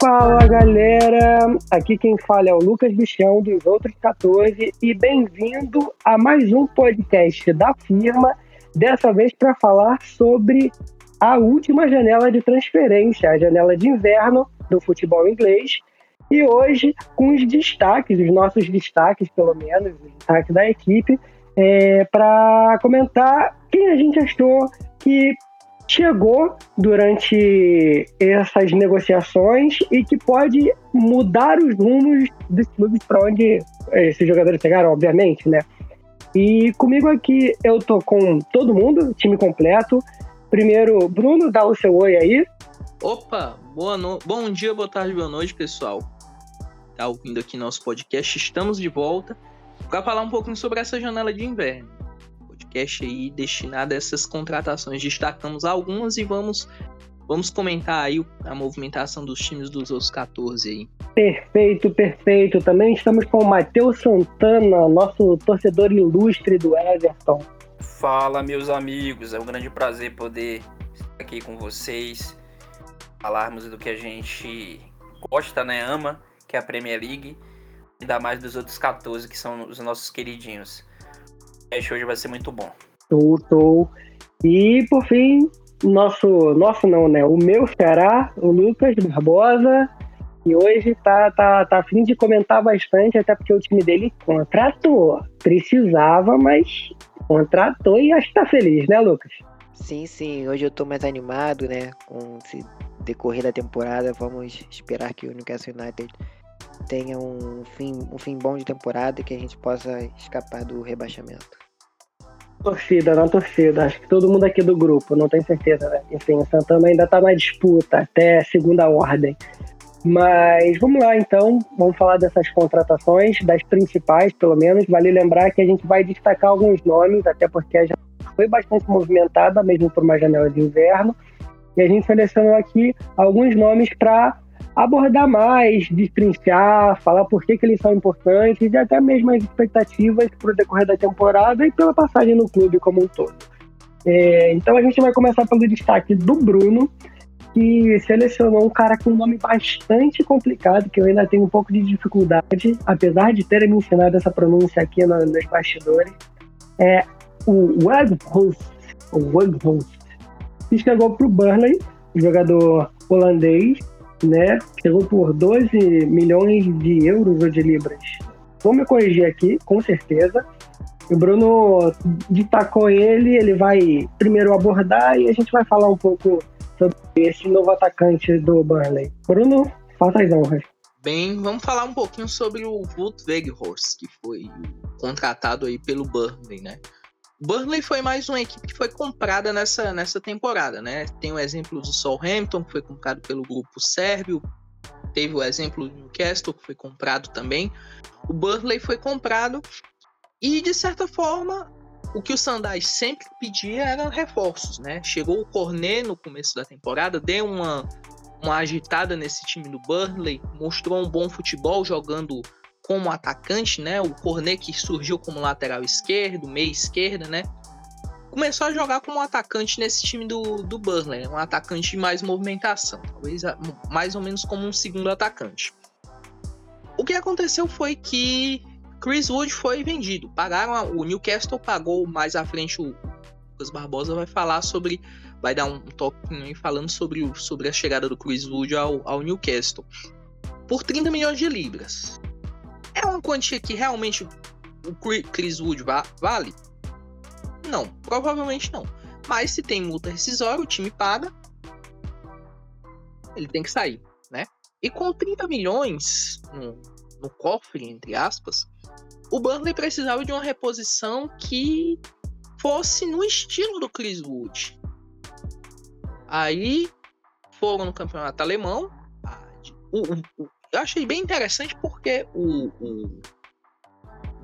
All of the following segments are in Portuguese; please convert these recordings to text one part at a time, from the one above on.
Fala galera, aqui quem fala é o Lucas Bichão dos Outros 14 e bem-vindo a mais um podcast da firma, dessa vez para falar sobre a última janela de transferência, a janela de inverno do futebol inglês. E hoje, com os destaques, os nossos destaques, pelo menos, os destaques da equipe, é, para comentar quem a gente achou que chegou durante essas negociações e que pode mudar os rumos dos clubes para onde esses jogadores chegaram, obviamente, né? E comigo aqui eu tô com todo mundo, time completo. Primeiro, Bruno, dá o seu oi aí. Opa, boa no... bom dia, boa tarde, boa noite, pessoal. Tá ouvindo aqui nosso podcast. Estamos de volta para falar um pouquinho sobre essa janela de inverno. Podcast aí destinado a essas contratações. Destacamos algumas e vamos vamos comentar aí a movimentação dos times dos outros 14 aí. Perfeito, perfeito. Também estamos com o Matheus Santana, nosso torcedor ilustre do Everton. Fala, meus amigos. É um grande prazer poder estar aqui com vocês, falarmos do que a gente gosta, né, ama, que é a Premier League, ainda mais dos outros 14 que são os nossos queridinhos. Acho hoje vai ser muito bom. Tô, tô. E por fim, nosso, nosso não, né? O meu xará, o Lucas Barbosa, e hoje tá, tá, tá a fim de comentar bastante, até porque o time dele contratou. Precisava, mas contratou e acho que tá feliz, né, Lucas? Sim, sim. Hoje eu tô mais animado, né? Com esse decorrer da temporada. Vamos esperar que o Newcastle United tenha um fim, um fim bom de temporada e que a gente possa escapar do rebaixamento. Torcida, na torcida. Acho que todo mundo aqui do grupo, não tenho certeza, né? Enfim, o Santana ainda tá na disputa, até segunda ordem. Mas vamos lá então, vamos falar dessas contratações, das principais pelo menos. Vale lembrar que a gente vai destacar alguns nomes, até porque a janela foi bastante movimentada, mesmo por uma janela de inverno. E a gente selecionou aqui alguns nomes para abordar mais, destrinchar, falar por que, que eles são importantes e até mesmo as expectativas para o decorrer da temporada e pela passagem no clube como um todo. É, então a gente vai começar pelo destaque do Bruno, que selecionou um cara com um nome bastante complicado, que eu ainda tenho um pouco de dificuldade, apesar de terem me ensinado essa pronúncia aqui no, nos bastidores. É o Weghorst, o Weghorst, que chegou para o Burnley, jogador holandês, né? Chegou por 12 milhões de euros ou de libras. Vou me corrigir aqui, com certeza. O Bruno destacou ele, ele vai primeiro abordar e a gente vai falar um pouco sobre esse novo atacante do Burnley. Bruno, faça as honras. Bem, vamos falar um pouquinho sobre o Wout Weghorst, que foi contratado aí pelo Burnley, né? Burnley foi mais uma equipe que foi comprada nessa, nessa temporada, né? Tem o exemplo do Southampton, que foi comprado pelo grupo sérvio. Teve o exemplo do Newcastle, que foi comprado também. O Burnley foi comprado e, de certa forma, o que o Sandai sempre pedia eram reforços, né? Chegou o Cornet no começo da temporada, deu uma, uma agitada nesse time do Burnley, mostrou um bom futebol jogando como atacante, né? O Cornet que surgiu como lateral esquerdo, meia esquerda, né? Começou a jogar como atacante nesse time do, do Burnley, né? um atacante de mais movimentação, talvez mais ou menos como um segundo atacante. O que aconteceu foi que Chris Wood foi vendido. Pagaram o Newcastle pagou mais à frente o Lucas Barbosa vai falar sobre vai dar um toquinho aí falando sobre, o, sobre a chegada do Chris Wood ao, ao Newcastle por 30 milhões de libras. É uma quantia que realmente o Chris Wood vale? Não, provavelmente não. Mas se tem multa rescisória, o time paga. Ele tem que sair, né? E com 30 milhões no, no cofre, entre aspas, o Burnley precisava de uma reposição que fosse no estilo do Chris Wood. Aí foram no campeonato alemão. O, o, eu achei bem interessante porque o, o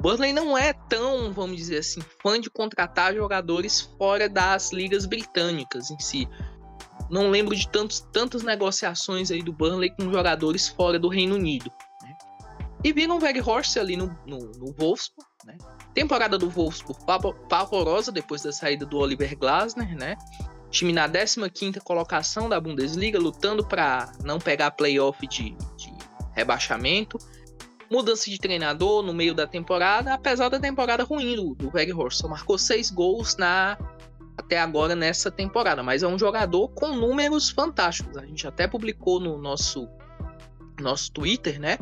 Burnley não é tão, vamos dizer assim, fã de contratar jogadores fora das ligas britânicas em si. Não lembro de tantos, tantas negociações aí do Burnley com jogadores fora do Reino Unido. Né? E viram o Weghorst ali no, no, no Wolfsburg. Né? Temporada do Wolfsburg pavorosa depois da saída do Oliver Glasner, né? time na 15 colocação da Bundesliga, lutando para não pegar playoff de, de rebaixamento. Mudança de treinador no meio da temporada, apesar da temporada ruim do, do Weghorst. Só marcou seis gols na até agora nessa temporada, mas é um jogador com números fantásticos. A gente até publicou no nosso nosso Twitter, né?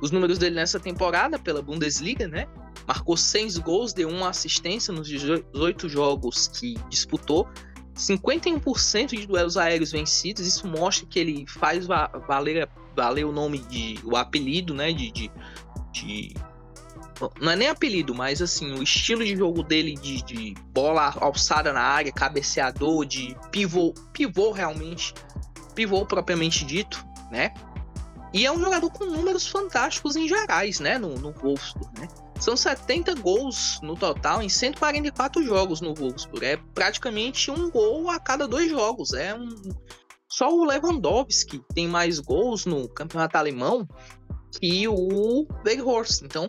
Os números dele nessa temporada pela Bundesliga, né? Marcou seis gols, deu uma assistência nos 18 jogos que disputou. 51% de duelos aéreos vencidos, isso mostra que ele faz valer, valer o nome de. o apelido, né? De, de, de, Não é nem apelido, mas assim, o estilo de jogo dele de, de bola alçada na área, cabeceador, de pivô, pivô realmente, pivô propriamente dito, né? E é um jogador com números fantásticos em gerais, né? No, no Wolfsburg, né? São 70 gols no total em 144 jogos no Wolfsburg. É praticamente um gol a cada dois jogos. É um... Só o Lewandowski tem mais gols no campeonato alemão que o Weghorst. Então,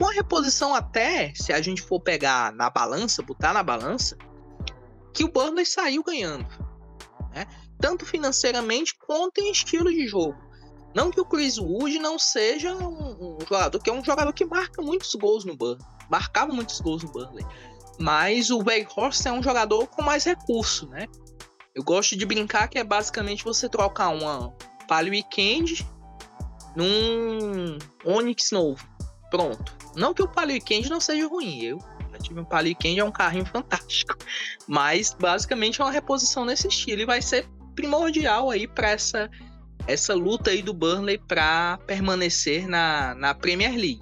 uma reposição até, se a gente for pegar na balança, botar na balança, que o Burnley saiu ganhando. Né? Tanto financeiramente quanto em estilo de jogo. Não que o Chris Wood não seja um, um jogador que é um jogador que marca muitos gols no Burnley. Marcava muitos gols no Burnley. Mas o Weghorst é um jogador com mais recurso, né? Eu gosto de brincar que é basicamente você trocar uma Palio Weekend num Onix novo. Pronto. Não que o Palio Weekend não seja ruim. Eu já tive um Palio Weekend, é um carrinho fantástico. Mas basicamente é uma reposição nesse estilo e vai ser primordial aí para essa essa luta aí do Burnley para permanecer na, na Premier League.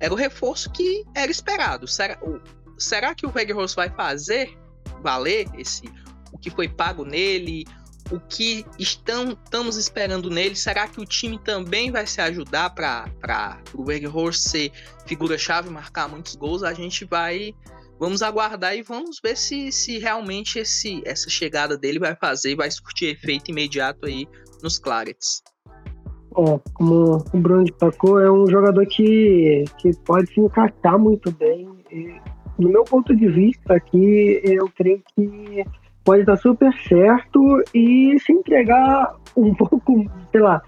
Era o reforço que era esperado. Será, será que o Weghorst vai fazer valer esse que foi pago nele? O que estão, estamos esperando nele? Será que o time também vai se ajudar para o Weghorst ser figura-chave marcar muitos gols? A gente vai vamos aguardar e vamos ver se, se realmente esse, essa chegada dele vai fazer, vai surtir efeito imediato aí nos Clarets. Ó, como o Bruno destacou, é um jogador que, que pode se encaixar muito bem. E, meu ponto de vista aqui, eu creio que pode dar super certo e se entregar um pouco, sei lá,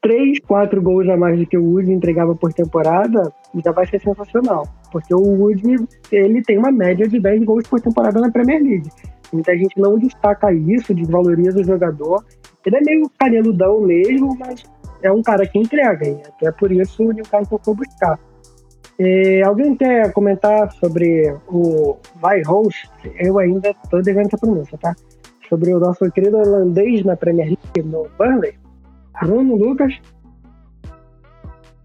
três, quatro gols a mais do que o Wood entregava por temporada, já vai ser sensacional. Porque o Wood, ele tem uma média de 10 gols por temporada na Premier League. Muita gente não destaca isso, desvaloriza o jogador. Ele é meio caneludão mesmo, mas é um cara que entrega. E até por isso o Newcastle foi buscar. É, alguém quer comentar sobre o Weghorst? Eu ainda estou devendo essa pronúncia, tá? Sobre o nosso querido holandês na Premier League, no Burnley. Bruno, Lucas?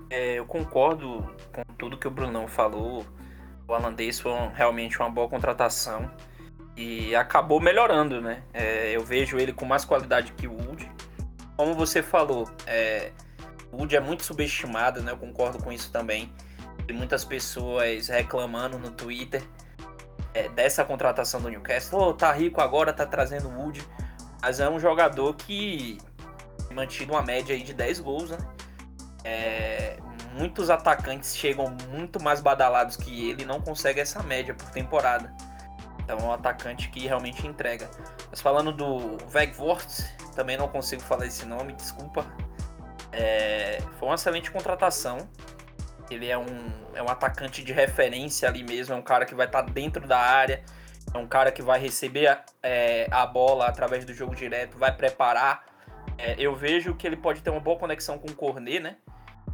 É, eu concordo com tudo que o Brunão falou. O holandês foi realmente uma boa contratação e acabou melhorando, né? É, eu vejo ele com mais qualidade que o Wood. Como você falou, é, o Wood é muito subestimado, né? Eu concordo com isso também. Tem muitas pessoas reclamando no Twitter é, dessa contratação do Newcastle. Oh, tá rico agora, tá trazendo Wood. Mas é um jogador que mantido uma média aí de 10 gols, né? É, muitos atacantes chegam muito mais badalados que ele não conseguem essa média por temporada. Então é um atacante que realmente entrega. Mas falando do Weghorst, também não consigo falar esse nome, desculpa. É, foi uma excelente contratação. Ele é um, é um atacante de referência ali mesmo, é um cara que vai estar tá dentro da área, é um cara que vai receber é, a bola através do jogo direto, vai preparar. É, eu vejo que ele pode ter uma boa conexão com o Cornet, né?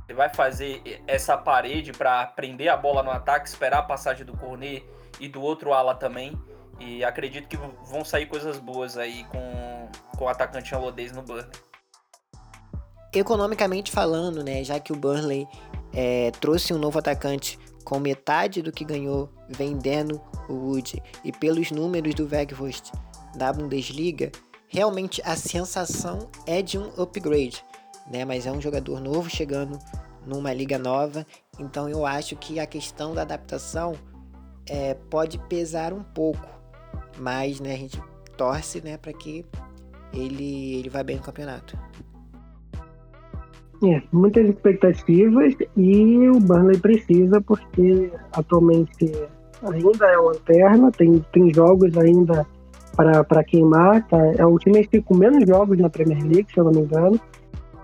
Ele vai fazer essa parede para prender a bola no ataque, esperar a passagem do Cornet e do outro ala também. E acredito que vão sair coisas boas aí com, com o atacante holandês no Burnley. Economicamente falando, né, já que o Burnley é, trouxe um novo atacante com metade do que ganhou vendendo o Wood e pelos números do Weghorst da Bundesliga, realmente a sensação é de um upgrade, né? Mas é um jogador novo chegando numa liga nova, então eu acho que a questão da adaptação é, pode pesar um pouco, mas né, a gente torce né, para que ele, ele vá bem no campeonato. É, muitas expectativas e o Burnley precisa porque atualmente ainda é lanterna, tem, tem jogos ainda para queimar. Tá? É o time que com menos jogos na Premier League, se eu não me engano.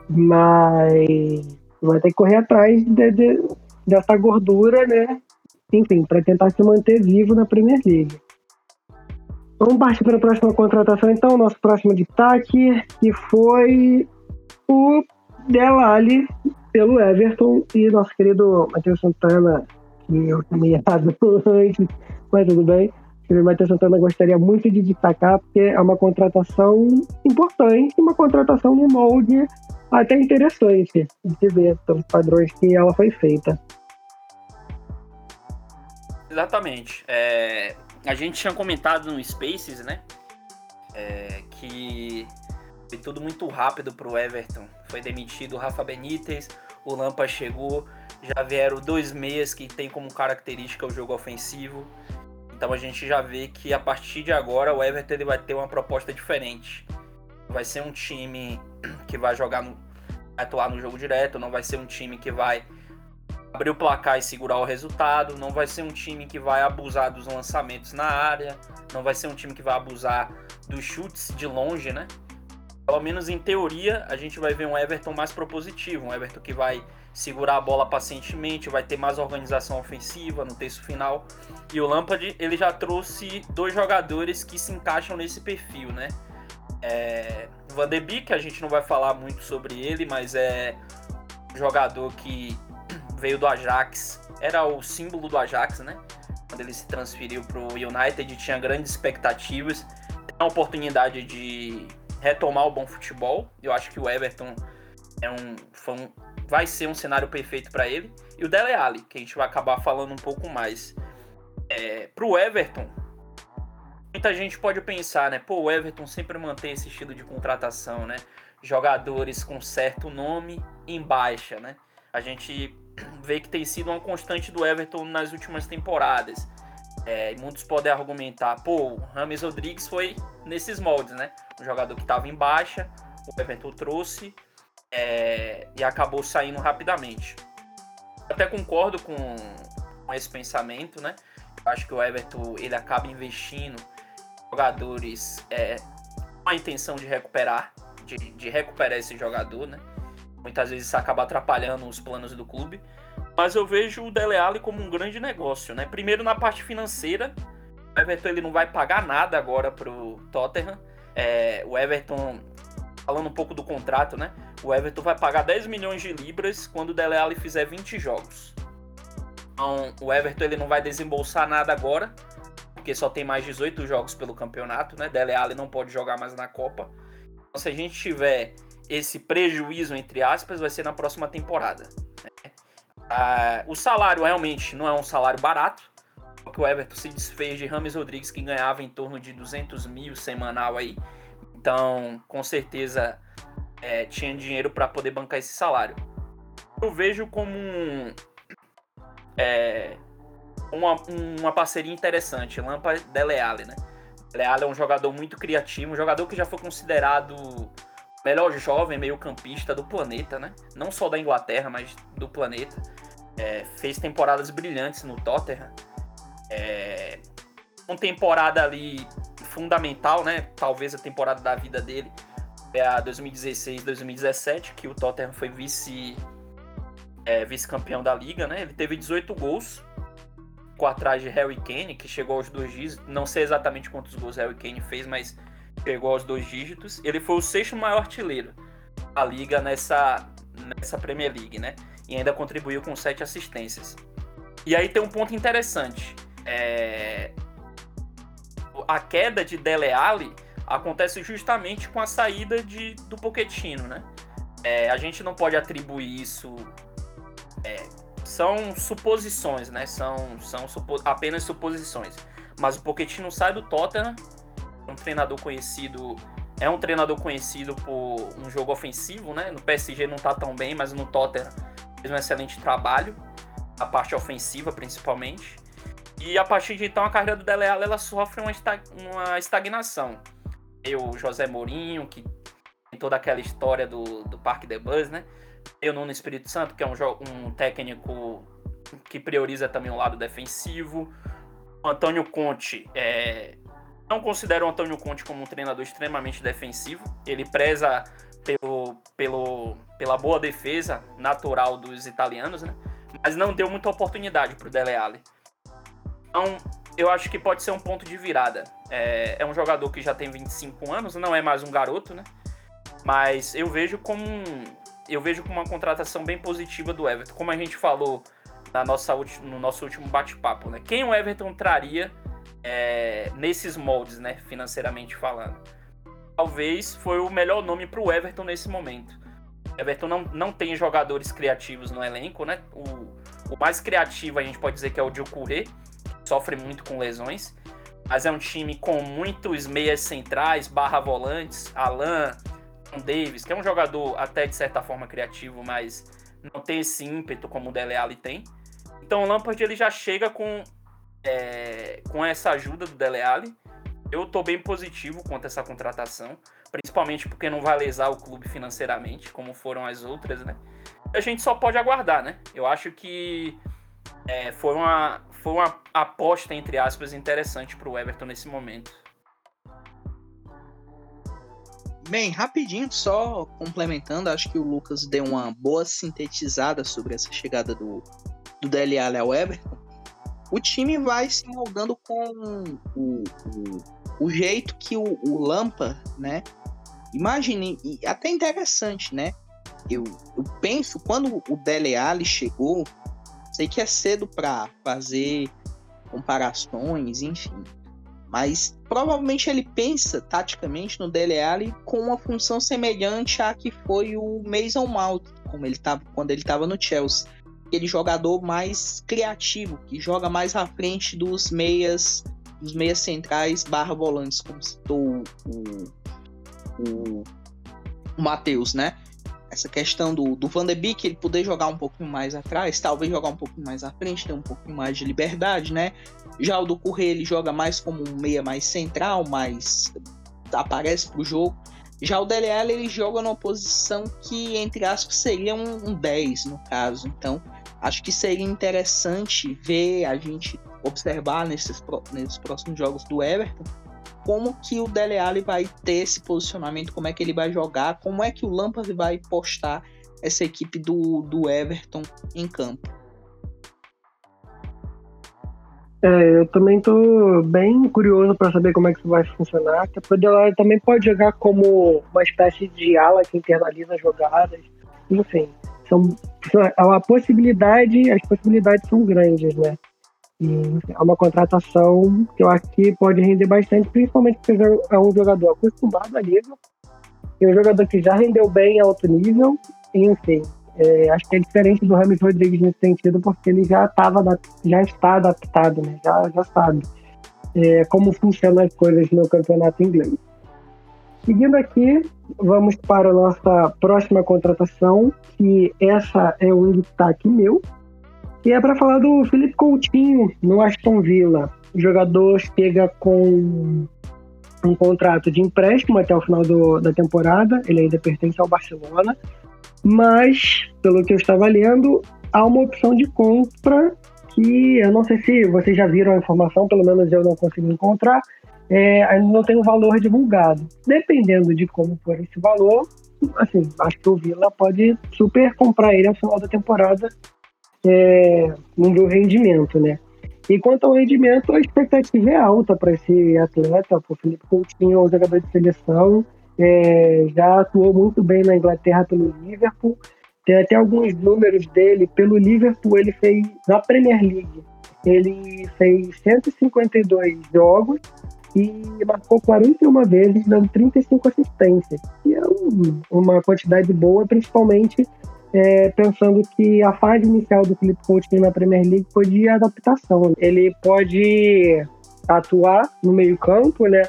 Mas vai ter que correr atrás de, de, dessa gordura, né? Enfim, para tentar se manter vivo na Premier League. Vamos partir para a próxima contratação, então. Nosso próximo destaque, que foi o Delali pelo Everton e nosso querido Matheus Santana, que eu chamei errado antes, mas tudo bem. O Matheus Santana gostaria muito de destacar, porque é uma contratação importante, uma contratação no molde até interessante de ver pelos padrões que ela foi feita. Exatamente. É, a gente tinha comentado no Spaces, né? É, que foi tudo muito rápido para o Everton. Foi demitido o Rafa Benítez, o Lampa chegou, já vieram dois meias que tem como característica o jogo ofensivo. Então a gente já vê que a partir de agora o Everton ele vai ter uma proposta diferente. Vai ser um time que vai jogar no, atuar no jogo direto, não vai ser um time que vai abrir o placar e segurar o resultado, não vai ser um time que vai abusar dos lançamentos na área, não vai ser um time que vai abusar dos chutes de longe, né? Pelo menos em teoria, a gente vai ver um Everton mais propositivo, um Everton que vai segurar a bola pacientemente, vai ter mais organização ofensiva no terço final. E o Lampard, ele já trouxe dois jogadores que se encaixam nesse perfil, né? É, Van de Beek, a gente não vai falar muito sobre ele, mas é um jogador que veio do Ajax, era o símbolo do Ajax, né? Quando ele se transferiu para o United, tinha grandes expectativas, tem a oportunidade de retomar o bom futebol. Eu acho que o Everton é um, um vai ser um cenário perfeito para ele. E o Dele Alli, que a gente vai acabar falando um pouco mais. É, para o Everton, muita gente pode pensar, né? Pô, o Everton sempre mantém esse estilo de contratação, né? Jogadores com certo nome em baixa, né? A gente vê que tem sido uma constante do Everton nas últimas temporadas. É, muitos podem argumentar, pô, o Rames Rodrigues foi nesses moldes, né? Um jogador que estava em baixa, o Everton trouxe é, e acabou saindo rapidamente. Até concordo com, com esse pensamento, né? Acho que o Everton ele acaba investindo jogadores é, com a intenção de recuperar, de, de recuperar esse jogador, né? Muitas vezes isso acaba atrapalhando os planos do clube. Mas eu vejo o Dele Alli como um grande negócio, né? Primeiro na parte financeira, o Everton ele não vai pagar nada agora pro Tottenham. É, o Everton, falando um pouco do contrato, né? O Everton vai pagar 10 milhões de libras quando o Dele Alli fizer 20 jogos. Então, o Everton ele não vai desembolsar nada agora, porque só tem mais 18 jogos pelo campeonato, né? Dele Alli não pode jogar mais na Copa. Então, se a gente tiver esse prejuízo, entre aspas, vai ser na próxima temporada. Ah, o salário realmente não é um salário barato, porque o Everton se desfez de Rames Rodrigues, que ganhava em torno de 200 mil semanal aí. Então, com certeza, é, tinha dinheiro para poder bancar esse salário. Eu vejo como um, é, uma, uma parceria interessante. Lampa Dele Alli, né? Dele Alli é um jogador muito criativo, um jogador que já foi considerado melhor jovem meio-campista do planeta, né? Não só da Inglaterra, mas do planeta. É, fez temporadas brilhantes no Tottenham. É, uma temporada ali fundamental, né? Talvez a temporada da vida dele é a 2016-2017, que o Tottenham foi vice é, vice-campeão da liga, né? Ele teve 18 gols, com atrás de Harry Kane, que chegou aos dois dígitos. Não sei exatamente quantos gols Harry Kane fez, mas chegou aos dois dígitos. Ele foi o sexto maior artilheiro da liga nessa, nessa Premier League, né? E ainda contribuiu com sete assistências. E aí tem um ponto interessante. É... A queda de Dele Alli acontece justamente com a saída de, do Pochettino, né? É, a gente não pode atribuir isso é, são suposições, né? São, são supo apenas suposições. Mas o Pochettino sai do Tottenham, treinador conhecido, é um treinador conhecido por um jogo ofensivo, né? No PSG não tá tão bem, mas no Tottenham fez um excelente trabalho, a parte ofensiva principalmente. E a partir de então a carreira do Dele Alli ela sofre uma, estag uma estagnação. E o José Mourinho, que tem toda aquela história do, do Parque de Bus, né? O Nuno Espírito Santo, que é um, um técnico que prioriza também o lado defensivo. O Antônio Conte é Não considero o Antônio Conte como um treinador extremamente defensivo. Ele preza pelo, pelo, pela boa defesa natural dos italianos, né? Mas não deu muita oportunidade para o Dele Alli. Então, eu acho que pode ser um ponto de virada. É, é, um jogador que já tem 25 anos, não é mais um garoto, né? Mas eu vejo como eu vejo como uma contratação bem positiva do Everton. Como a gente falou na nossa, no nosso último bate-papo, né? Quem o Everton traria é, nesses moldes, né? Financeiramente falando. Talvez foi o melhor nome para o Everton nesse momento. Everton não, não tem jogadores criativos no elenco, né? O, o mais criativo a gente pode dizer que é o Diocoré, que sofre muito com lesões. Mas é um time com muitos meias centrais, barra volantes, Alan, Davis, que é um jogador até de certa forma criativo, mas não tem esse ímpeto como o Dele Alli tem. Então o Lampard ele já chega com, é, com essa ajuda do Dele Alli. Eu estou bem positivo quanto a essa contratação, principalmente porque não vai lesar o clube financeiramente, como foram as outras, né? A gente só pode aguardar, né? Eu acho que é, foi, uma, foi uma aposta, entre aspas, interessante para o Everton nesse momento. Bem, rapidinho, só complementando, acho que o Lucas deu uma boa sintetizada sobre essa chegada do, do Dele ao Everton. O time vai se moldando com o, o, o jeito que o, o Lampa, né? Imagine, e até interessante, né? Eu, eu penso, quando o Dele Alli chegou, sei que é cedo para fazer comparações, enfim. Mas provavelmente ele pensa taticamente no Dele Alli com uma função semelhante à que foi o Mason Mount, como ele tava quando ele estava no Chelsea. Aquele jogador mais criativo, que joga mais à frente dos meias, dos meias centrais barra volantes, como citou o, o, o Matheus, né? essa questão do, do Van de Beek, ele poder jogar um pouquinho mais atrás, talvez jogar um pouquinho mais à frente, ter um pouquinho mais de liberdade, né? Já o do Correia, ele joga mais como um meia mais central, mais aparece pro jogo. Já o DLL, ele joga numa posição que, entre aspas, seria um, um 10, no caso. Então, acho que seria interessante ver, a gente observar nesses, nesses próximos jogos do Everton, como que o Dele Alli vai ter esse posicionamento, como é que ele vai jogar, como é que o Lampard vai postar essa equipe do, do Everton em campo. É, eu também tô bem curioso para saber como é que isso vai funcionar. O Dele também pode jogar como uma espécie de ala que internaliza jogadas. Enfim, são, a possibilidade, as possibilidades são grandes, né? E é uma contratação que eu acho que pode render bastante, principalmente porque é um jogador acostumado a nível, e um jogador que já rendeu bem a alto nível, enfim. É, acho que é diferente do Rames Rodrigues nesse sentido, porque ele já, tava, já está adaptado, né? já, já sabe é, como funcionam as coisas no campeonato inglês. Seguindo aqui, vamos para a nossa próxima contratação, que essa é um destaque meu, e é para falar do Felipe Coutinho no Aston Villa. O jogador chega com um contrato de empréstimo até o final do, da temporada, ele ainda pertence ao Barcelona, mas, pelo que eu estava lendo, há uma opção de compra que eu não sei se vocês já viram a informação, pelo menos eu não consegui encontrar, é, ainda não tem um valor divulgado. Dependendo de como for esse valor, assim, acho que o Villa pode super comprar ele ao final da temporada é, não deu rendimento, né? E quanto ao rendimento, a expectativa é alta para esse atleta. O Felipe Coutinho é jogador de seleção, é, já atuou muito bem na Inglaterra pelo Liverpool. Tem até alguns números dele. Pelo Liverpool, ele fez na Premier League. Ele fez 152 jogos e marcou 41 vezes, dando 35 assistências. E é um, uma quantidade boa, principalmente é, pensando que a fase inicial do Felipe Coutinho na Premier League foi de adaptação. Ele pode atuar no meio campo, né?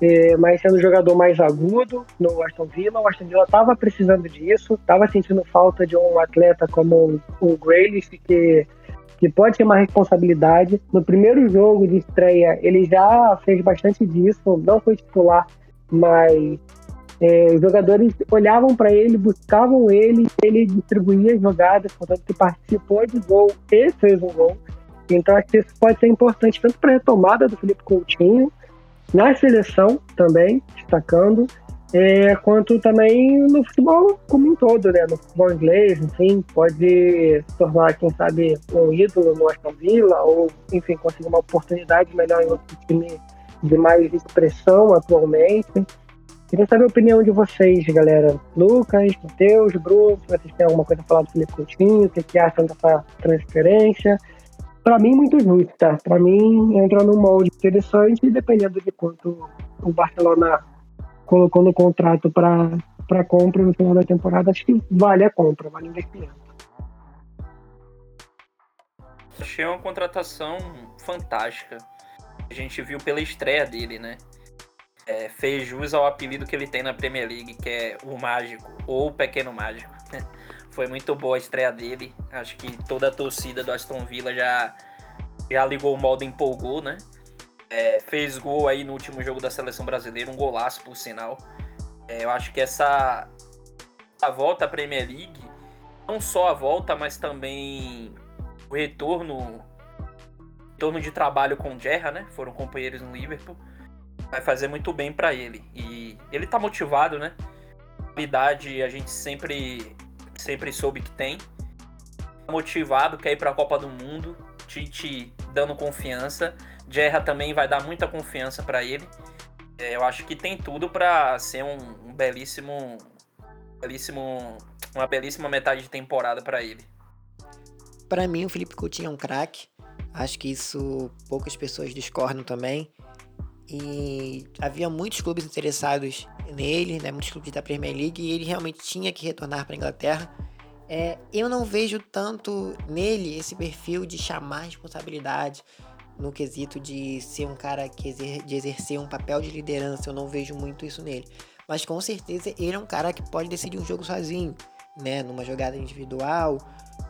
É, mas sendo jogador mais agudo no Aston Villa. O Aston Villa estava precisando disso, estava sentindo falta de um atleta como o Grealish, que, que pode ter uma responsabilidade. No primeiro jogo de estreia, ele já fez bastante disso, não foi titular, mas é, os jogadores olhavam para ele, buscavam ele, ele distribuía jogadas, portanto que participou de gol e fez um gol. Então acho que isso pode ser importante tanto para a retomada do Felipe Coutinho, na seleção também, destacando, é, quanto também no futebol como um todo, né? No futebol inglês, enfim, pode se tornar, quem sabe, um ídolo no Aston Villa, ou, enfim, conseguir uma oportunidade melhor em outro time de mais expressão atualmente. Queria saber a opinião de vocês, galera. Lucas, Matheus, Bruno, se vocês têm alguma coisa a falar do Felipe Coutinho, o que, que acham dessa transferência. Para mim, muito justa. Tá? Para mim, entra num molde interessante, dependendo de quanto o Barcelona colocou no contrato para compra no final da temporada, acho que vale a compra, vale o investimento. Achei uma contratação fantástica. A gente viu pela estreia dele, né? É, fez jus ao apelido que ele tem na Premier League, que é o Mágico, ou o Pequeno Mágico. Foi muito boa a estreia dele. Acho que toda a torcida do Aston Villa já, já ligou o modo empolgou, né? É, fez gol aí no último jogo da seleção brasileira, um golaço por sinal. É, eu acho que essa a volta à Premier League, não só a volta, mas também o retorno, retorno de trabalho com o Gerra, né? Foram companheiros no Liverpool. Vai fazer muito bem para ele. E ele tá motivado, né? Qualidade a gente sempre sempre soube que tem. Motivado, quer ir para a Copa do Mundo. Tite dando confiança. Gerra também vai dar muita confiança para ele. É, eu acho que tem tudo para ser um, um, belíssimo, belíssimo, uma belíssima metade de temporada para ele. Para mim, o Felipe Coutinho é um craque. Acho que isso poucas pessoas discordam também. E havia muitos clubes interessados nele, né, muitos clubes da Premier League, e ele realmente tinha que retornar para a Inglaterra. É, eu não vejo tanto nele esse perfil de chamar responsabilidade, no quesito de ser um cara que exer de exercer um papel de liderança, eu não vejo muito isso nele. Mas com certeza ele é um cara que pode decidir um jogo sozinho, né? Numa jogada individual,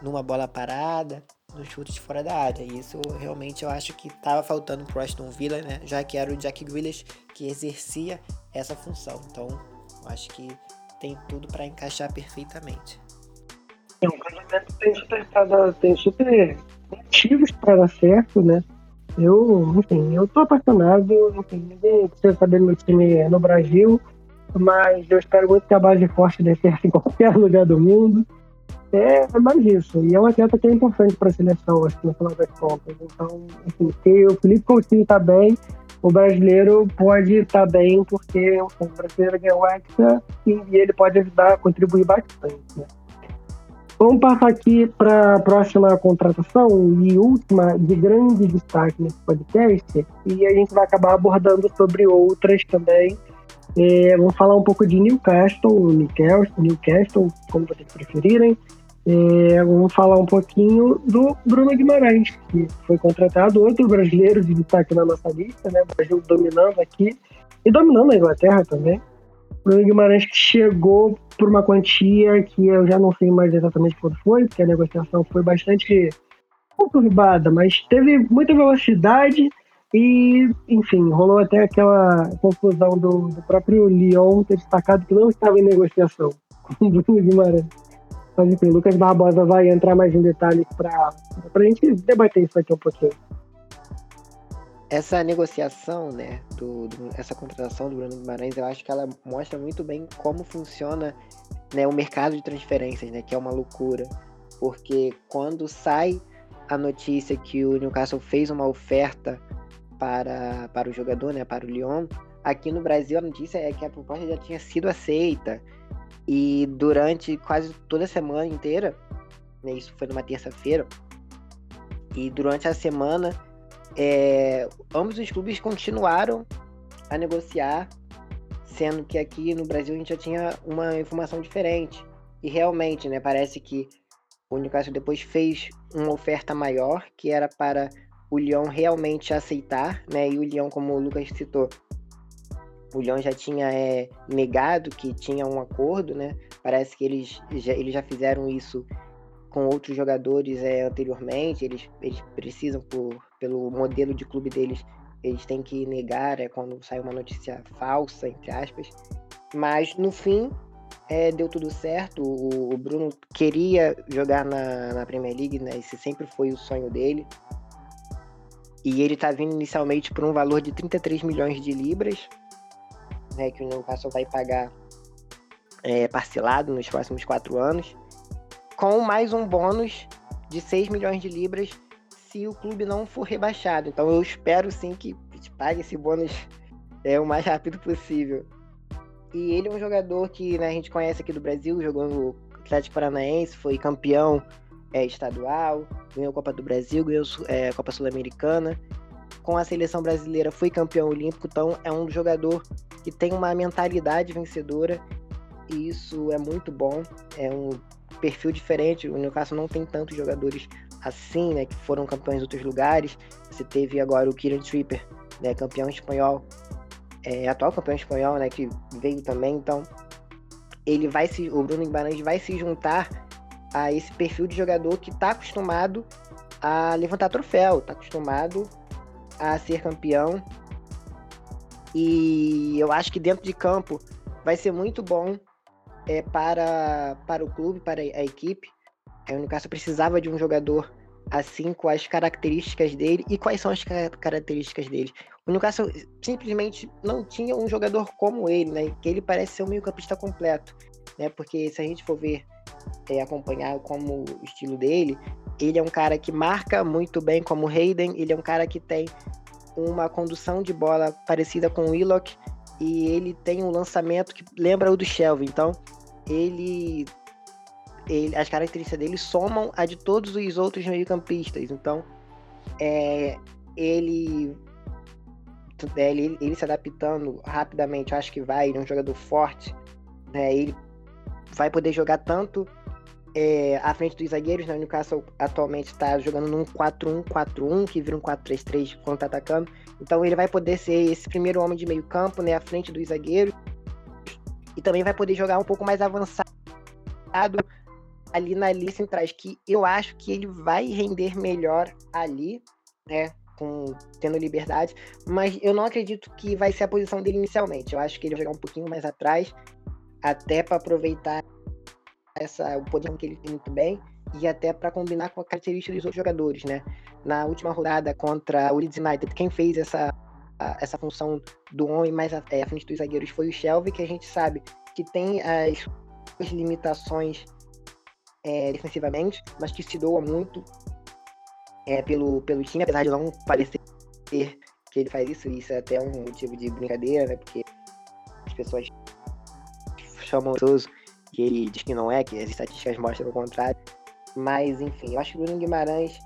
numa bola parada, no chute de fora da área. E isso realmente eu acho que estava faltando pro Aston Villa, né? Já que era o Jack Grealish que exercia essa função. Então, eu acho que tem tudo para encaixar perfeitamente. Candidato tem super, tem super motivos para dar certo, né? Eu, enfim, eu tô apaixonado, enfim, ninguém precisa saber do meu time no Brasil, mas eu espero muito que a base forte dê certo em qualquer lugar do mundo. É, é mais isso. E é um atleta que é importante para a seleção, acho que no final das contas. Então, enfim, se o Felipe Coutinho tá bem, o brasileiro pode estar tá bem, porque o brasileiro ganhou o Hexa e ele pode ajudar contribuir bastante. Né? Vamos passar aqui para a próxima contratação e última de grande destaque nesse podcast, e a gente vai acabar abordando sobre outras também. É, falar um pouco de Newcastle, Newcastle, Newcastle como vocês preferirem. É, vamos falar um pouquinho do Bruno Guimarães, que foi contratado, outro brasileiro de destaque na nossa lista, né? O Brasil dominando aqui e dominando a Inglaterra também. Bruno Guimarães que chegou por uma quantia que eu já não sei mais exatamente quanto foi, porque a negociação foi bastante conturbada, mas teve muita velocidade e, enfim, rolou até aquela confusão do, do próprio Lyon ter destacado que não estava em negociação com o Bruno Guimarães. Mas, enfim, Lucas Barbosa vai entrar mais em detalhes para a gente debater isso aqui um pouquinho essa negociação, né, do, do, essa contratação do Bruno Guimarães, eu acho que ela mostra muito bem como funciona né, o mercado de transferências, né, que é uma loucura. Porque quando sai a notícia que o Newcastle fez uma oferta para, para o jogador, né, para o Lyon, aqui no Brasil a notícia é que a proposta já tinha sido aceita. E durante quase toda a semana inteira, né, isso foi numa terça-feira, e durante a semana é, ambos os clubes continuaram a negociar, sendo que aqui no Brasil a gente já tinha uma informação diferente. E realmente, né, parece que o Newcastle depois fez uma oferta maior, que era para o Lyon realmente aceitar, né? E o Lyon, como o Lucas citou, o Lyon já tinha é, negado que tinha um acordo, né? Parece que eles já, eles já fizeram isso com outros jogadores é, anteriormente, eles, eles precisam, por, pelo modelo de clube deles, eles têm que negar é, quando sai uma notícia falsa, entre aspas. Mas no fim, é, deu tudo certo. O, o, Bruno queria jogar na, na Premier League, né? Esse sempre foi o sonho dele. E ele está vindo inicialmente por um valor de 33 milhões de libras, né, que o Newcastle vai pagar é, parcelado nos próximos quatro anos, com mais um bônus de 6 milhões de libras se o clube não for rebaixado. Então eu espero sim que pague esse bônus é, o mais rápido possível. E ele é um jogador que né, a gente conhece aqui do Brasil, jogou no Atlético Paranaense, foi campeão é, estadual, ganhou a Copa do Brasil, ganhou é, a Copa Sul-Americana. Com a seleção brasileira foi campeão olímpico, então é um jogador que tem uma mentalidade vencedora e isso é muito bom. É um perfil diferente. O Newcastle não tem tantos jogadores assim, né, que foram campeões em outros lugares. Você teve agora o Kieran Tripper, né, campeão espanhol, é, atual campeão espanhol, né, que veio também. Então, ele vai se, o Bruno Guimarães vai se juntar a esse perfil de jogador que está acostumado a levantar troféu, está acostumado a ser campeão. E eu acho que dentro de campo vai ser muito bom é, para, para o clube, para a equipe. O Newcastle precisava de um jogador assim com as características dele. E quais são as características dele? O Newcastle simplesmente não tinha um jogador como ele, né? Que ele parece ser um meio-campista completo, né? Porque se a gente for ver, é, acompanhar como o estilo dele, ele é um cara que marca muito bem como Hayden, ele é um cara que tem uma condução de bola parecida com o Willock e ele tem um lançamento que lembra o do Shelby. Então, ele, ele as características dele somam a de todos os outros meio-campistas. Então, é, ele né, ele, ele se adaptando rapidamente, eu acho que vai, ele é um jogador forte, né, ele vai poder jogar tanto é, à frente dos zagueiros, né, o Newcastle atualmente está jogando num 4-1-4-1, que vira um 4-3-3 quando atacando, então ele vai poder ser esse primeiro homem de meio campo, né, à frente dos zagueiros, e também vai poder jogar um pouco mais avançado ali na linha centrais, que eu acho que ele vai render melhor ali, né, com tendo liberdade, mas eu não acredito que vai ser a posição dele inicialmente. Eu acho que ele vai jogar um pouquinho mais atrás, até para aproveitar essa o poder que ele tem muito bem e até para combinar com a característica dos outros jogadores, né? Na última rodada contra o Leeds United, quem fez essa essa função do homem mais à, frente dos zagueiros foi o Shelby, que a gente sabe que tem as, as limitações é, defensivamente, mas que se doa muito é, pelo, pelo time, apesar de não parecer que ele faz isso, isso é até um motivo de brincadeira, né? Porque as pessoas chamam o que ele diz que não é, que as estatísticas mostram o contrário. Mas, enfim, eu acho que o Bruno Guimarães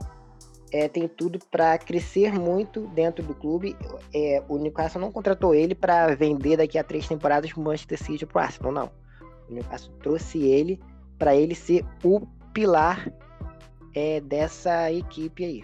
é, tem tudo para crescer muito dentro do clube. É, o Newcastle não contratou ele para vender daqui a três temporadas o Manchester City para o Arsenal, não. O Newcastle trouxe ele para ele ser o pilar é, dessa equipe aí.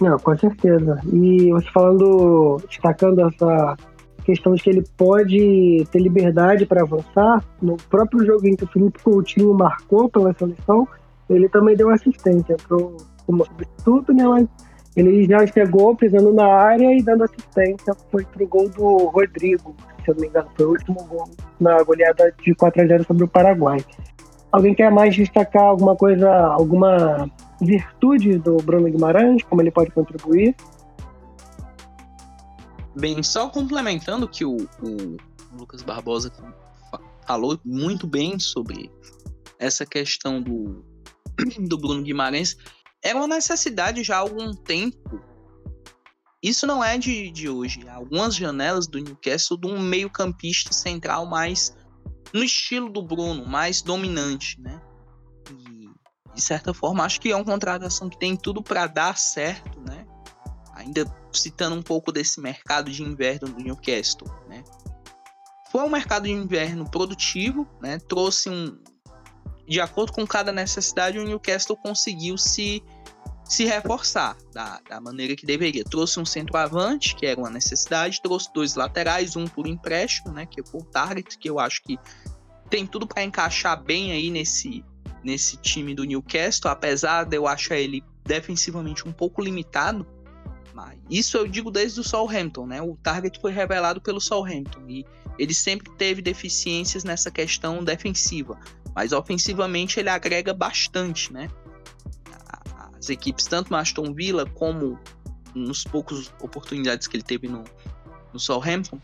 Não, com certeza. E você falando, destacando essa questão de que ele pode ter liberdade para avançar, no próprio jogo em que o Felipe Coutinho marcou pela seleção, ele também deu assistência para o substituto, né? Mas ele já chegou pisando na área e dando assistência. Foi pro gol do Rodrigo, se eu não me engano, foi o último gol na goleada de 4 a 0 sobre o Paraguai. Alguém quer mais destacar alguma coisa, alguma virtude do Bruno Guimarães, como ele pode contribuir? Bem, só complementando que o, o Lucas Barbosa falou muito bem sobre essa questão do, do Bruno Guimarães, é uma necessidade já há algum tempo. Isso não é de, de hoje. Algumas janelas do Newcastle de um meio-campista central mais no estilo do Bruno, mais dominante, né? E de certa forma acho que é uma contratação que tem tudo para dar certo, né? Ainda citando um pouco desse mercado de inverno do Newcastle, né? Foi um mercado de inverno produtivo, né? Trouxe um de acordo com cada necessidade, o Newcastle conseguiu se se reforçar da, da, maneira que deveria. Trouxe um centroavante, que era uma necessidade, trouxe dois laterais, um por empréstimo, né, que é o Target, que eu acho que tem tudo para encaixar bem aí nesse, nesse time do Newcastle, apesar de eu achar ele defensivamente um pouco limitado. Isso eu digo desde o Southampton, né? O Target foi revelado pelo Southampton e ele sempre teve deficiências nessa questão defensiva, mas ofensivamente ele agrega bastante, né? as equipes, tanto no Aston Villa como nos poucos oportunidades que ele teve no, no Southampton.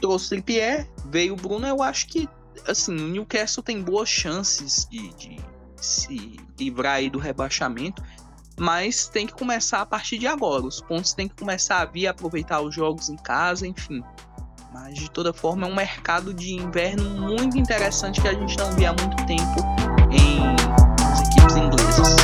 Trouxe Trippier, veio o Bruno, eu acho que assim, o Newcastle tem boas chances de, de se livrar aí do rebaixamento, mas tem que começar a partir de agora. Os pontos têm que começar a vir aproveitar os jogos em casa, enfim. Mas de toda forma é um mercado de inverno muito interessante que a gente não via há muito tempo em as equipes inglesas.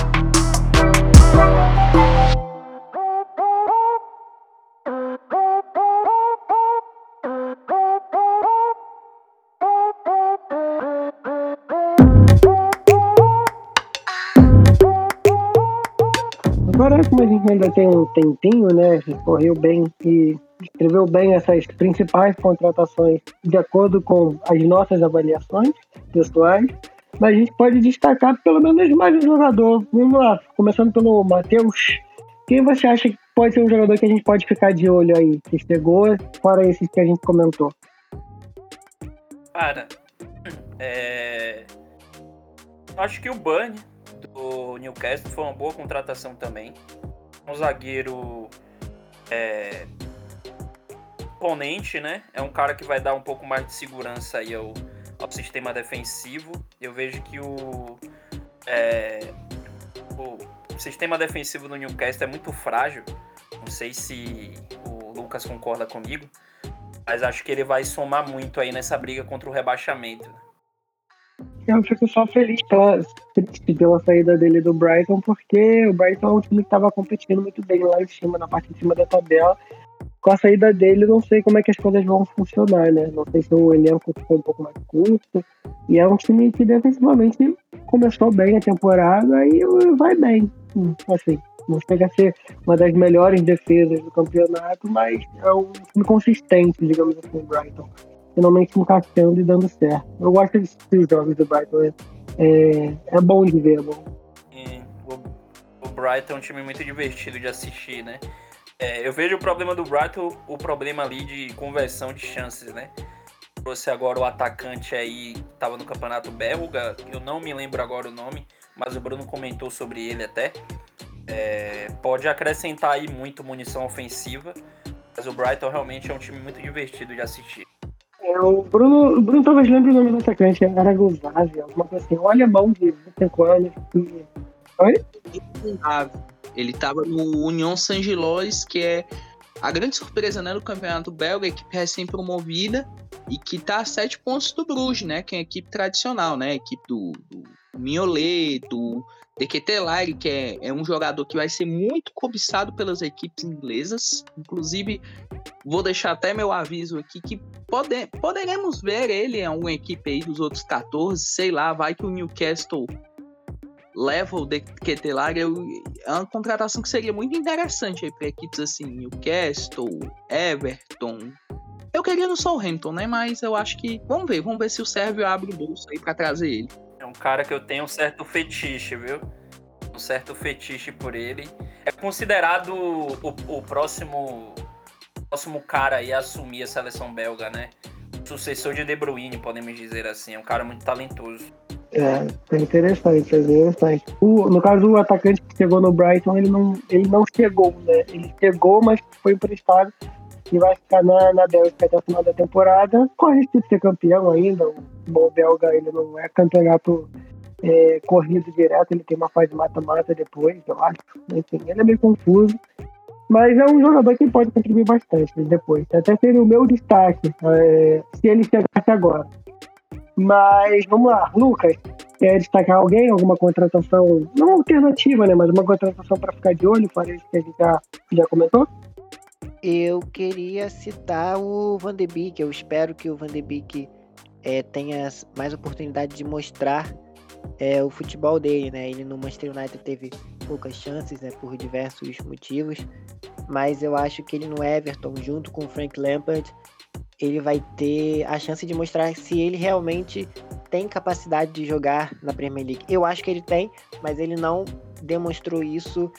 A gente ainda tem um tempinho, né? Correu bem e escreveu bem essas principais contratações de acordo com as nossas avaliações pessoais. Mas a gente pode destacar pelo menos mais um jogador. Vamos lá, começando pelo Matheus. Quem você acha que pode ser um jogador que a gente pode ficar de olho aí, que chegou, fora esses que a gente comentou? Cara, é... acho que o Burn do Newcastle foi uma boa contratação também. Um zagueiro é, imponente, né? É um cara que vai dar um pouco mais de segurança aí ao, ao sistema defensivo. Eu vejo que o, é, o sistema defensivo do Newcastle é muito frágil. Não sei se o Lucas concorda comigo, mas acho que ele vai somar muito aí nessa briga contra o rebaixamento. Eu fico só feliz pela, pela saída dele do Brighton, porque o Brighton é um time que estava competindo muito bem lá em cima, na parte de cima da tabela com a saída dele, não sei como é que as coisas vão funcionar, né? Não sei se o elenco ficou um pouco mais curto. E é um time que defensivamente começou bem a temporada e vai bem. Assim, não chega a ser uma das melhores defesas do campeonato, mas é um time consistente, digamos assim, o Brighton. Finalmente encaixando e dando certo. Eu gosto desses jogos do Brighton. É, é, é bom de ver, é bom. o, o Brighton é um time muito divertido de assistir, né? É, eu vejo o problema do Brighton, o problema ali de conversão de chances, né? Trouxe agora o atacante aí, tava no campeonato belga, eu não me lembro agora o nome, mas o Bruno comentou sobre ele até. É, pode acrescentar aí muito munição ofensiva, mas o Brighton realmente é um time muito divertido de assistir. É, o Bruno, Bruno talvez lembre o nome do atacante, era Guzave, alguma coisa assim, um alemão de 25 anos. Oi? Ele estava no Union Saint-Gilloise, que é a grande surpresa né, do campeonato belga, equipe recém-promovida e que está a sete pontos do Bruges, né? Que é a equipe tradicional, né? A equipe do, do Mignolet, do Dequetelari, que é, é um jogador que vai ser muito cobiçado pelas equipes inglesas. Inclusive, vou deixar até meu aviso aqui que pode, poderemos ver ele em alguma equipe aí dos outros 14, sei lá, vai que o Newcastle level de Ketelar é uma contratação que seria muito interessante para equipes assim, Newcastle, Everton. Eu queria no Southampton, né? Mas eu acho que vamos ver, vamos ver se o Sérvio abre o bolso aí para trazer ele. É um cara que eu tenho um certo fetiche, viu? Um certo fetiche por ele. É considerado o, o próximo próximo cara aí a assumir a seleção belga, né? O sucessor de De Bruyne, podemos dizer assim. É um cara muito talentoso. É, interessante, interessante. O, no caso, o atacante que chegou no Brighton, ele não, ele não chegou, né? Ele chegou, mas foi emprestado e vai ficar na, na Bélgica até o final da temporada. Corre de ser campeão ainda. O bom belga ele não é campeonato é, corrido direto, ele tem uma fase mata-mata depois, eu acho. Enfim, ele é meio confuso. Mas é um jogador que pode contribuir bastante depois. Até seria o meu destaque é, se ele chegasse agora. Mas vamos lá, Lucas, quer destacar alguém, alguma contratação, não alternativa, né? Mas uma contratação para ficar de olho, parece que a gente já, já comentou? Eu queria citar o Van de Beek. Eu espero que o Van de Beek é, tenha mais oportunidade de mostrar é, o futebol dele, né? Ele no Manchester United teve poucas chances, né? Por diversos motivos. Mas eu acho que ele no Everton, junto com o Frank Lampard, ele vai ter a chance de mostrar se ele realmente tem capacidade de jogar na Premier League. Eu acho que ele tem, mas ele não demonstrou isso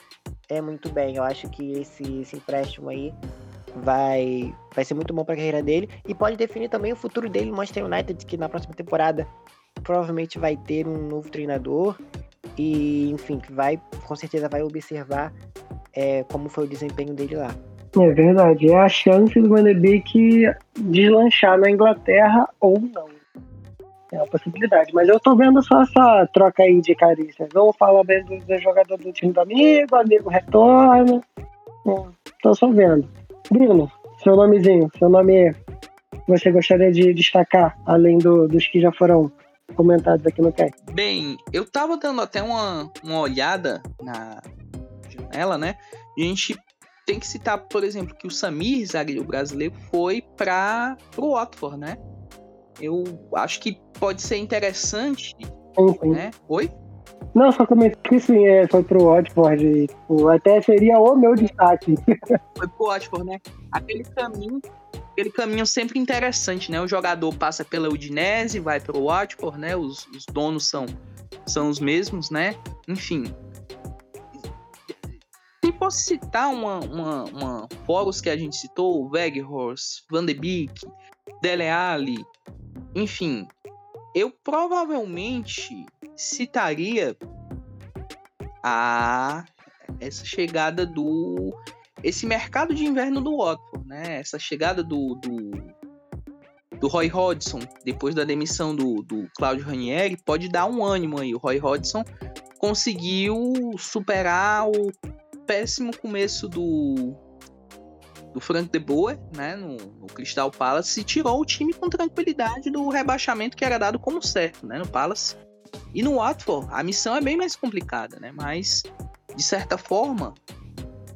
é muito bem. Eu acho que esse, esse empréstimo aí vai, vai ser muito bom para a carreira dele e pode definir também o futuro dele no Manchester United, que na próxima temporada provavelmente vai ter um novo treinador e, enfim, que vai com certeza vai observar é, como foi o desempenho dele lá. É verdade. É a chance do Van de Beek deslanchar na Inglaterra ou não. É uma possibilidade. Mas eu tô vendo só essa troca aí de carícias. Vamos falar bem do, do jogador do time do amigo, amigo retorna. É, tô só vendo. Bruno, seu nomezinho, seu nome você gostaria de destacar, além do, dos que já foram comentados aqui no cast? Bem, eu tava dando até uma, uma olhada na janela, né? E a gente tem que citar, por exemplo, que o Samir, zagueiro brasileiro, foi para o Watford, né? Eu acho que pode ser interessante, sim, né? Oi? Não, só comentei que sim, é, foi pro Watford. Tipo, até seria o meu destaque. Foi pro Watford, né? Aquele caminho, aquele caminho sempre interessante, né? O jogador passa pela Udinese, vai pro Watford, né? Os, os donos são, são os mesmos, né? Enfim, fosse citar uma, uma, uma fóruns que a gente citou, Weghorst, Van de Beek, Dele Alli, enfim, eu provavelmente citaria a essa chegada do esse mercado de inverno do Watford, né? Essa chegada do, do, do Roy Hodgson depois da demissão do, do Claudio Ranieri pode dar um ânimo aí. O Roy Hodgson conseguiu superar o péssimo começo do do Frank de Boer, né, no, no, Crystal Palace, tirou o time com tranquilidade do rebaixamento que era dado como certo, né, no Palace. E no Watford, a missão é bem mais complicada, né, mas de certa forma,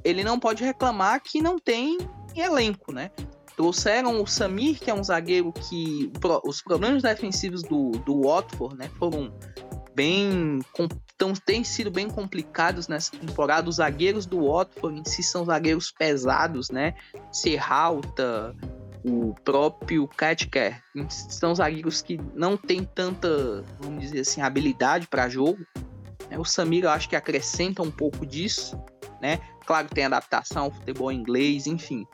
ele não pode reclamar que não tem elenco, né? Trouxeram o Samir, que é um zagueiro que os problemas defensivos do, do Watford, né, foram bem então, têm sido bem complicados nessa temporada. Os zagueiros do Watford em si são zagueiros pesados, né? Serralta, o próprio Katker, são zagueiros que não têm tanta, vamos dizer assim, habilidade para jogo. Né? O Samir, eu acho que acrescenta um pouco disso, né? Claro, tem adaptação ao futebol inglês, enfim.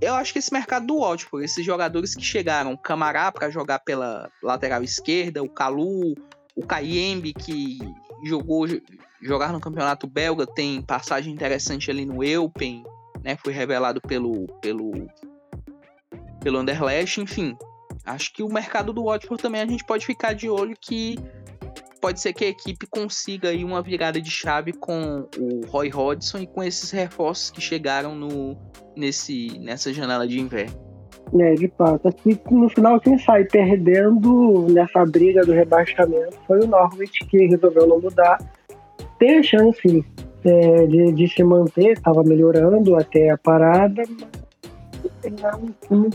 Eu acho que esse mercado do Watford, esses jogadores que chegaram, Camará para jogar pela lateral esquerda, o Calu, o Kayembe, que jogou jogar no campeonato belga, tem passagem interessante ali no Eupen, né? Foi revelado pelo pelo pelo Anderlecht, enfim. Acho que o mercado do Watford também a gente pode ficar de olho que pode ser que a equipe consiga aí uma virada de chave com o Roy Hodgson e com esses reforços que chegaram no nesse nessa janela de inverno. É, de fato. Aqui no final quem sai perdendo nessa briga do rebaixamento foi o Norwich, que resolveu não mudar. Tem a chance é, de, de se manter, estava melhorando até a parada, mas é um time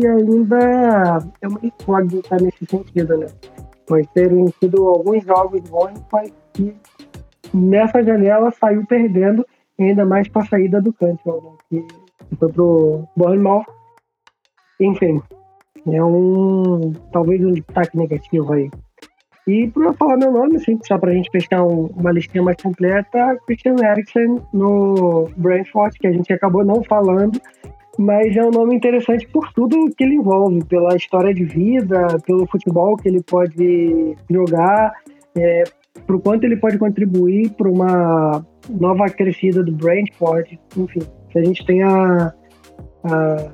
que ainda é uma incógnita nesse sentido, né? Pode ter sido alguns jogos bons, mas que nessa janela saiu perdendo, ainda mais para a saída do Cantwell, né? que foi pro Bournemouth enfim, é um. talvez um destaque negativo aí. E para falar meu nome, assim, só para a gente fechar um, uma listinha mais completa, Christian Eriksen no Brentford, que a gente acabou não falando, mas é um nome interessante por tudo que ele envolve, pela história de vida, pelo futebol que ele pode jogar, é, por quanto ele pode contribuir para uma nova crescida do Brentford, enfim, se a gente tem a, a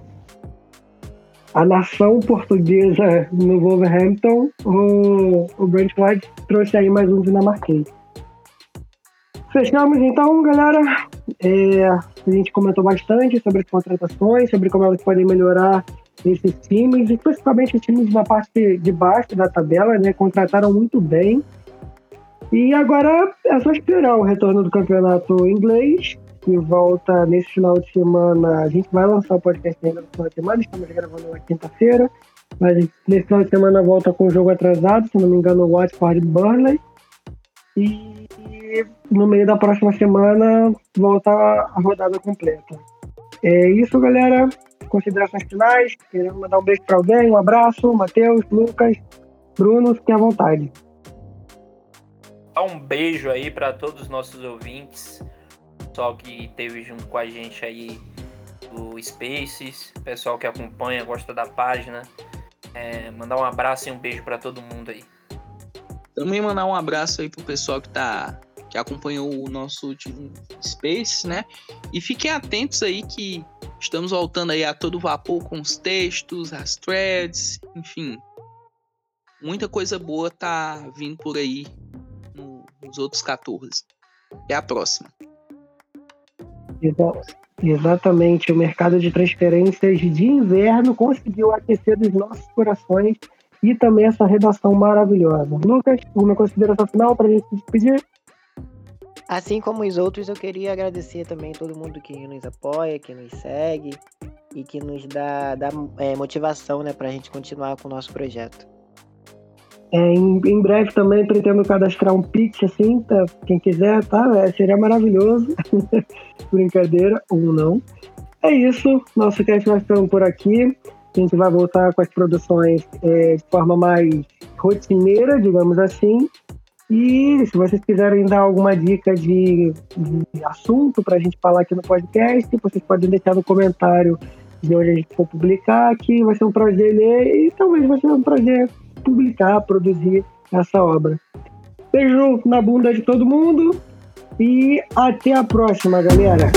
a nação portuguesa no Wolverhampton, o, o Brentford trouxe aí mais um dinamarquês. Fechamos então, galera. É, a gente comentou bastante sobre as contratações, sobre como elas podem melhorar esses times, especificamente os times da parte de baixo da tabela, né? Contrataram muito bem. E agora é só esperar o retorno do campeonato inglês que volta nesse final de semana. A gente vai lançar o podcast ainda no final de semana, estamos gravando na quinta-feira. Mas nesse final de semana volta com o jogo atrasado, se não me engano, o Watford Burnley. E no meio da próxima semana volta a rodada completa. É isso, galera. Considerações finais. Querendo mandar um beijo para alguém, um abraço. Matheus, Lucas, Bruno, fiquem à vontade. Um beijo aí para todos os nossos ouvintes pessoal que teve junto com a gente aí do Spaces, pessoal que acompanha, gosta da página. É, mandar um abraço e um beijo para todo mundo aí. Também mandar um abraço aí pro pessoal que tá que acompanhou o nosso último Space, né? E fiquem atentos aí que estamos voltando aí a todo vapor com os textos, as threads, enfim. Muita coisa boa tá vindo por aí nos outros 14. Até a próxima. Exatamente, o mercado de transferências de inverno conseguiu aquecer os nossos corações e também essa redação maravilhosa. Lucas, uma consideração final para a gente se despedir? Assim como os outros, eu queria agradecer também todo mundo que nos apoia, que nos segue e que nos dá, dá é, motivação né, para a gente continuar com o nosso projeto. É, em, em, breve também pretendo cadastrar um Pix, assim, pra quem quiser, tá? É, seria maravilhoso. Brincadeira, ou não. É isso, nosso cast vai ficando por aqui. A gente vai voltar com as produções é, de forma mais rotineira, digamos assim. E se vocês quiserem dar alguma dica de, de assunto para a gente falar aqui no podcast, vocês podem deixar no comentário de onde a gente for publicar, que vai ser um prazer ler e talvez vai ser um prazer publicar, produzir essa obra. Beijo na bunda de todo mundo e até a próxima, galera!